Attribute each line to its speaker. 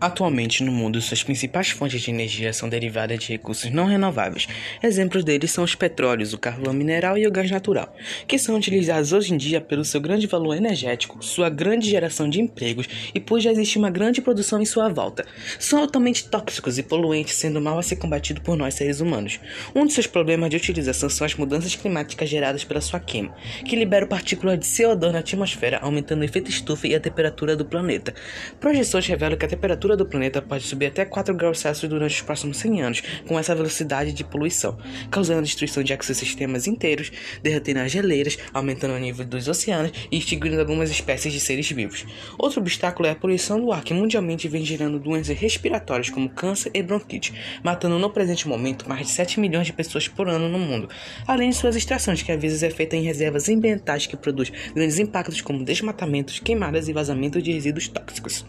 Speaker 1: Atualmente no mundo, suas principais fontes de energia são derivadas de recursos não renováveis. Exemplos deles são os petróleos, o carvão mineral e o gás natural, que são utilizados hoje em dia pelo seu grande valor energético, sua grande geração de empregos e por já existe uma grande produção em sua volta. São altamente tóxicos e poluentes, sendo mal a ser combatido por nós seres humanos. Um de seus problemas de utilização são as mudanças climáticas geradas pela sua queima, que libera partículas de CO2 na atmosfera, aumentando o efeito estufa e a temperatura do planeta. Projeções revelam que a temperatura temperatura do planeta pode subir até 4 graus Celsius durante os próximos 100 anos, com essa velocidade de poluição, causando a destruição de ecossistemas inteiros, derretendo as geleiras, aumentando o nível dos oceanos e extinguindo algumas espécies de seres vivos. Outro obstáculo é a poluição do ar, que mundialmente vem gerando doenças respiratórias como câncer e bronquite, matando no presente momento mais de 7 milhões de pessoas por ano no mundo, além de suas extrações, que às vezes é feita em reservas ambientais que produzem grandes impactos como desmatamentos, queimadas e vazamento de resíduos tóxicos.